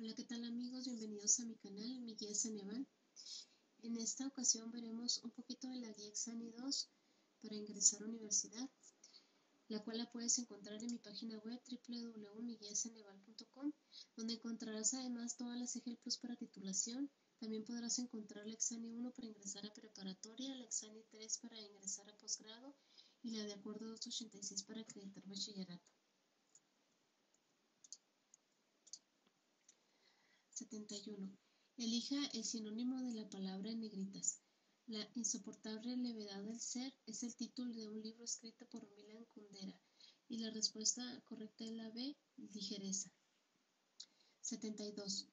Hola, ¿qué tal amigos? Bienvenidos a mi canal, mi guía. En esta ocasión veremos un poquito de la guía Exani 2 para ingresar a universidad, la cual la puedes encontrar en mi página web www.miguiasaneval.com, donde encontrarás además todas las EGEL Plus para titulación. También podrás encontrar la Exani 1 para ingresar a preparatoria, la Exani 3 para ingresar a posgrado y la de acuerdo 286 para acreditar bachillerato. 71. Elija el sinónimo de la palabra en negritas. La insoportable levedad del ser es el título de un libro escrito por Milan Kundera y la respuesta correcta es la B, ligereza. 72.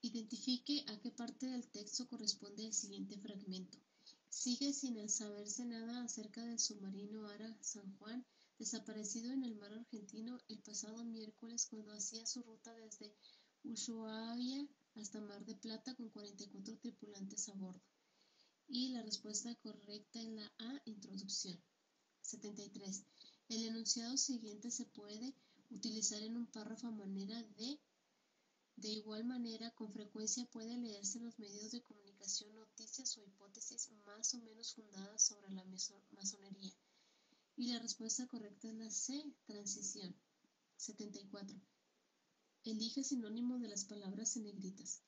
Identifique a qué parte del texto corresponde el siguiente fragmento. Sigue sin saberse nada acerca del submarino Ara San Juan, desaparecido en el mar argentino el pasado miércoles cuando hacía su ruta desde Ushuaia hasta Mar de Plata con 44 tripulantes a bordo. Y la respuesta correcta es la A, introducción. 73. El enunciado siguiente se puede utilizar en un párrafo a manera de de igual manera, con frecuencia puede leerse en los medios de comunicación noticias o hipótesis más o menos fundadas sobre la masonería. Y la respuesta correcta es la C, transición. 74. Elige sinónimo de las palabras en negritas.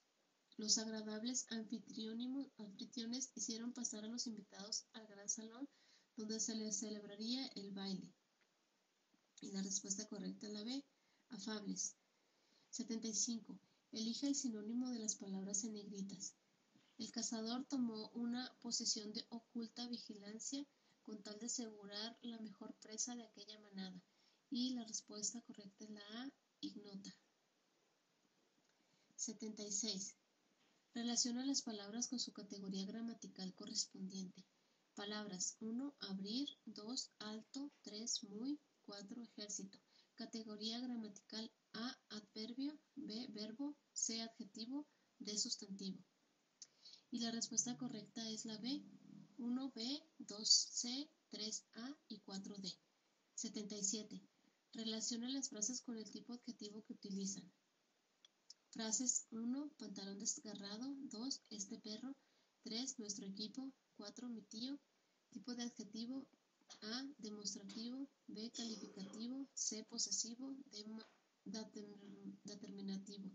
Los agradables anfitriones hicieron pasar a los invitados al gran salón donde se les celebraría el baile. Y la respuesta correcta la B, afables. 75. Elige el sinónimo de las palabras en negritas. El cazador tomó una posición de oculta vigilancia con tal de asegurar la mejor presa de aquella manada. Y la respuesta correcta es la A, ignota. 76. Relaciona las palabras con su categoría gramatical correspondiente. Palabras 1. Abrir 2. Alto 3. Muy 4. Ejército. Categoría gramatical A. Adverbio B. Verbo C. Adjetivo D. Sustantivo. Y la respuesta correcta es la B. 1B, 2C, 3A y 4D. 77. Relaciona las frases con el tipo adjetivo que utilizan. Frases 1. Pantalón desgarrado. 2. Este perro. 3. Nuestro equipo. 4. Mi tío. Tipo de adjetivo. A. Demostrativo. B. Calificativo. C. Posesivo. D. Determinativo.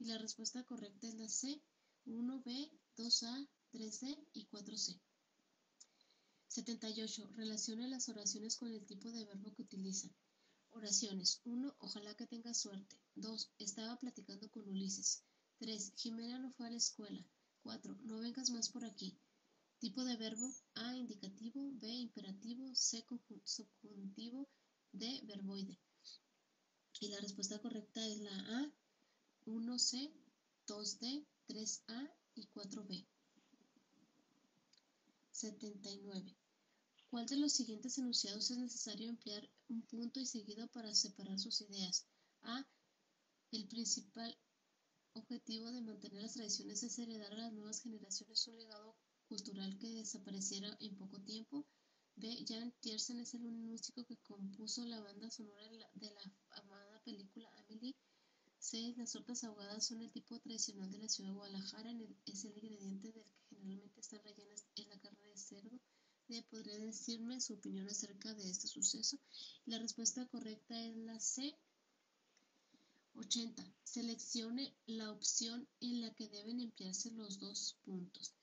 Y la respuesta correcta es la C. 1B, 2A, 3D y 4C. 78. Relaciona las oraciones con el tipo de verbo que utilizan. Oraciones. 1. Ojalá que tenga suerte. 2. Estaba platicando con Ulises. 3. Jimena no fue a la escuela. 4. No vengas más por aquí. Tipo de verbo. A. Indicativo. B. Imperativo. C. Subjuntivo. D. Verboide. Y la respuesta correcta es la A. 1C, 2D, 3A y 4B. 79. ¿Cuál de los siguientes enunciados es necesario emplear un punto y seguido para separar sus ideas? A. El principal objetivo de mantener las tradiciones es heredar a las nuevas generaciones un legado cultural que desapareciera en poco tiempo. B. Jan Tiersen es el músico que compuso la banda sonora de la amada película Amelie. C. Las tortas ahogadas son el tipo tradicional de la ciudad de Guadalajara. es el ingrediente del que generalmente están rellenas en la carne de cerdo podría decirme su opinión acerca de este suceso. La respuesta correcta es la C. 80. Seleccione la opción en la que deben emplearse los dos puntos.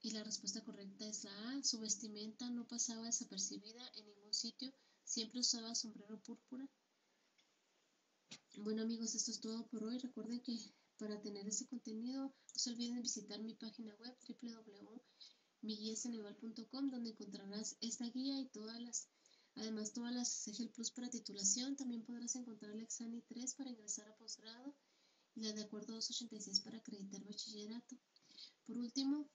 Y la respuesta correcta es la A. Su vestimenta no pasaba desapercibida en ningún sitio, siempre usaba sombrero púrpura. Bueno amigos, esto es todo por hoy. Recuerden que para tener ese contenido no se olviden visitar mi página web www miguiasaneval.com donde encontrarás esta guía y todas las, además todas las EGEL Plus para titulación. También podrás encontrar el Exani 3 para ingresar a posgrado y la de acuerdo 286 para acreditar bachillerato. Por último,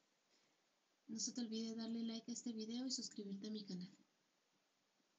no se te olvide darle like a este video y suscribirte a mi canal.